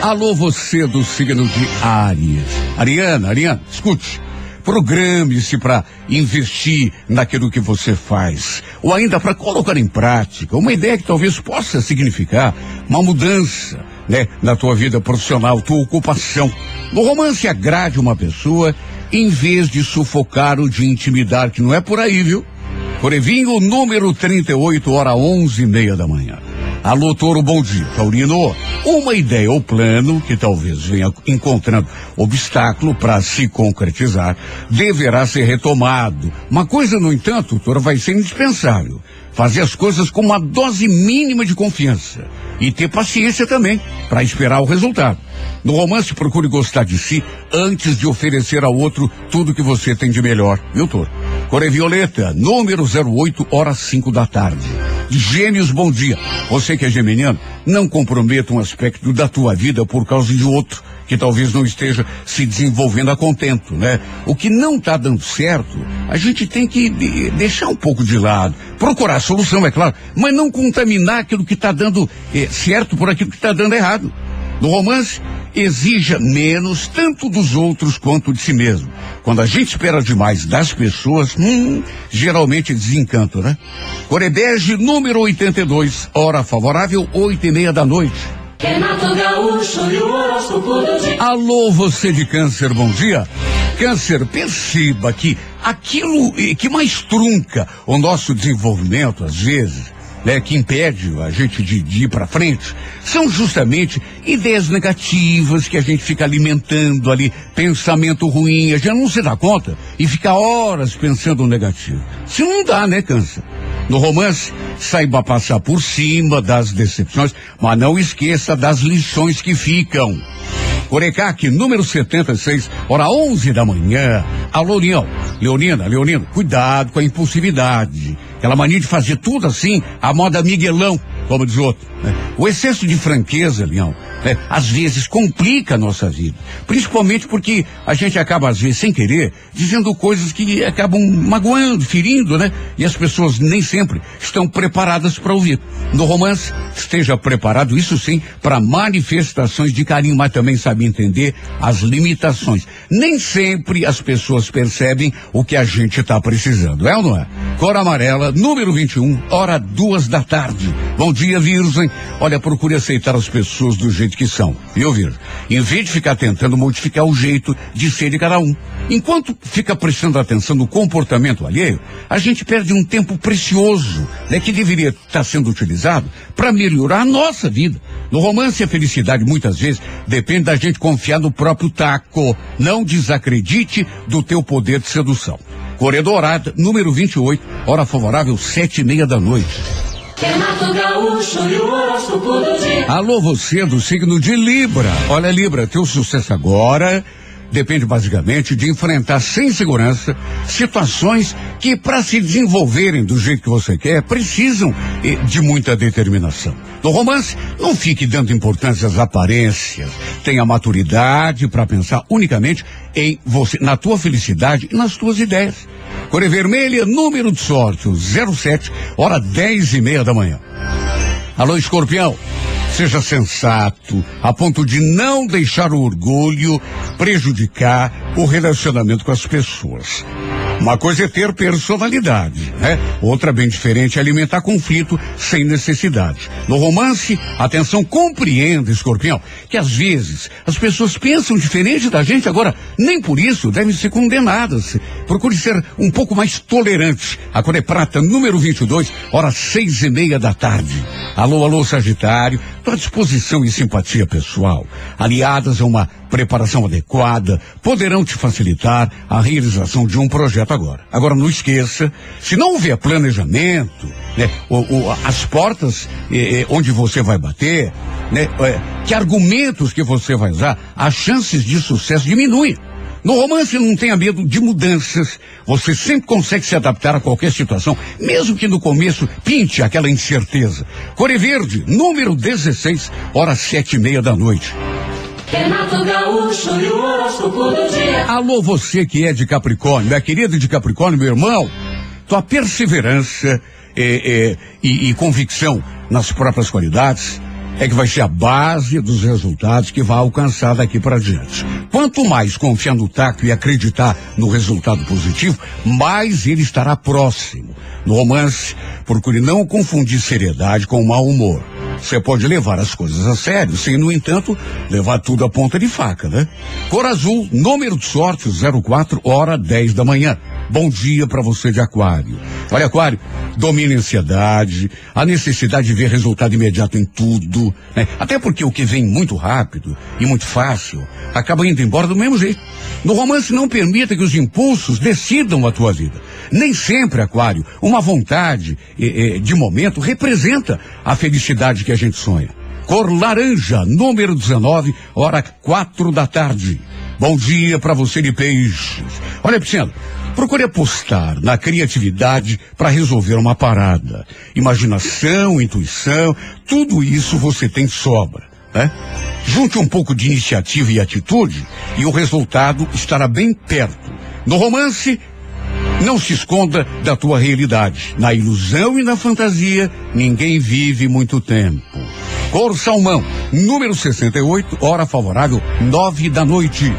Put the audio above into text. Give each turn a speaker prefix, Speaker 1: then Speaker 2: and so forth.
Speaker 1: Alô, você do signo de Áries. Ariana, Ariana, escute. Programe-se para investir naquilo que você faz, ou ainda para colocar em prática uma ideia que talvez possa significar uma mudança, né, na tua vida profissional, tua ocupação. No romance agrade uma pessoa em vez de sufocar ou de intimidar, que não é por aí, viu? Corevinho, número 38, hora onze e meia da manhã. Alô, Toro, bom dia. Taurino, uma ideia ou plano que talvez venha encontrando obstáculo para se concretizar deverá ser retomado. Uma coisa, no entanto, Toro, vai ser indispensável. Fazer as coisas com uma dose mínima de confiança. E ter paciência também para esperar o resultado. No romance, procure gostar de si antes de oferecer ao outro tudo que você tem de melhor, viu, Toro? Core Violeta, número 08, horas 5 da tarde. Gêmeos, bom dia. Você que é geminiano, não comprometa um aspecto da tua vida por causa de outro que talvez não esteja se desenvolvendo a contento, né? O que não está dando certo, a gente tem que de, deixar um pouco de lado, procurar a solução, é claro, mas não contaminar aquilo que está dando eh, certo por aquilo que está dando errado. No romance, exija menos tanto dos outros quanto de si mesmo. Quando a gente espera demais das pessoas, hum, geralmente desencanto, né? Corebege número 82, hora favorável, oito e meia da noite.
Speaker 2: Renato Gaúcho e o horóscopo do dia.
Speaker 1: Alô, você de câncer, bom dia. Câncer, perceba que aquilo eh, que mais trunca o nosso desenvolvimento, às vezes, né, que impede a gente de, de ir para frente, são justamente ideias negativas que a gente fica alimentando ali, pensamento ruim, a gente não se dá conta e fica horas pensando negativo. Se não dá, né, câncer? No romance, saiba passar por cima das decepções, mas não esqueça das lições que ficam. Corecac, número 76, hora 11 da manhã. Alô. Leonina, Leonino, cuidado com a impulsividade. Aquela mania de fazer tudo assim, a moda Miguelão, como diz outro. Né? O excesso de franqueza, Leão, né? às vezes complica a nossa vida. Principalmente porque a gente acaba, às vezes, sem querer, dizendo coisas que acabam magoando, ferindo, né? E as pessoas nem sempre estão preparadas para ouvir. No romance, esteja preparado, isso sim, para manifestações de carinho, mas também sabe entender as limitações. Nem sempre as pessoas percebem o que a gente está precisando, é ou não é? Cor amarela, número 21, hora duas da tarde. Bom dia, Virgem. Olha, procure aceitar as pessoas do jeito que são, viu, Virgem? Em vez de ficar tentando modificar o jeito de ser de cada um. Enquanto fica prestando atenção no comportamento alheio, a gente perde um tempo precioso, né, que deveria estar sendo utilizado para melhorar a nossa vida. No romance, a felicidade muitas vezes depende da gente confiar no próprio taco. Não desacredite do teu poder de sedução. Corredorada, número 28, hora favorável, sete e meia da noite.
Speaker 2: Renato Gaúcho e o do dia.
Speaker 1: Alô, você do signo de Libra. Olha, Libra, teu sucesso agora depende basicamente de enfrentar sem segurança situações que, para se desenvolverem do jeito que você quer, precisam eh, de muita determinação. No romance, não fique dando importância às aparências. Tenha maturidade para pensar unicamente em você, na tua felicidade e nas tuas ideias. Cor vermelha, número de sorte, o 07, hora dez e meia da manhã. Alô, escorpião. Seja sensato, a ponto de não deixar o orgulho prejudicar o relacionamento com as pessoas. Uma coisa é ter personalidade, né? Outra bem diferente é alimentar conflito sem necessidade. No romance, atenção, compreenda, escorpião, que às vezes as pessoas pensam diferente da gente, agora nem por isso devem ser condenadas. Procure ser um pouco mais tolerante. A Cor é Prata, número 22, horas seis e meia da tarde. Alô, alô, Sagitário, tua disposição e simpatia pessoal, aliadas a uma preparação adequada, poderão te facilitar a realização de um projeto agora. Agora, não esqueça, se não houver planejamento, né, o, as portas eh, eh, onde você vai bater, né, eh, que argumentos que você vai usar, as chances de sucesso diminuem. No romance não tenha medo de mudanças. Você sempre consegue se adaptar a qualquer situação, mesmo que no começo pinte aquela incerteza. Core Verde, número 16, horas sete e meia da noite.
Speaker 2: Renato Gaúcho e o horóscopo do dia.
Speaker 1: Alô, você que é de Capricórnio, minha querida de Capricórnio, meu irmão, tua perseverança eh, eh, e, e convicção nas próprias qualidades é que vai ser a base dos resultados que vai alcançar daqui para diante. Quanto mais confiar no taco e acreditar no resultado positivo, mais ele estará próximo. No romance, procure não confundir seriedade com mau humor. Você pode levar as coisas a sério, sem, no entanto, levar tudo a ponta de faca, né? Cor azul, número de sorte 04, hora 10 da manhã. Bom dia para você de Aquário. Olha, Aquário, domina a ansiedade, a necessidade de ver resultado imediato em tudo, né? Até porque o que vem muito rápido e muito fácil acaba indo embora do mesmo jeito. No romance, não permita que os impulsos decidam a tua vida. Nem sempre, Aquário, uma vontade eh, eh, de momento representa a felicidade que a gente sonha. Cor laranja, número 19, hora quatro da tarde. Bom dia para você de peixes. Olha, Pisciano, procure apostar na criatividade para resolver uma parada. Imaginação, intuição, tudo isso você tem de sobra, né? Junte um pouco de iniciativa e atitude e o resultado estará bem perto. No romance, não se esconda da tua realidade. Na ilusão e na fantasia, ninguém vive muito tempo. Cor Salmão, número 68, hora favorável, nove da noite.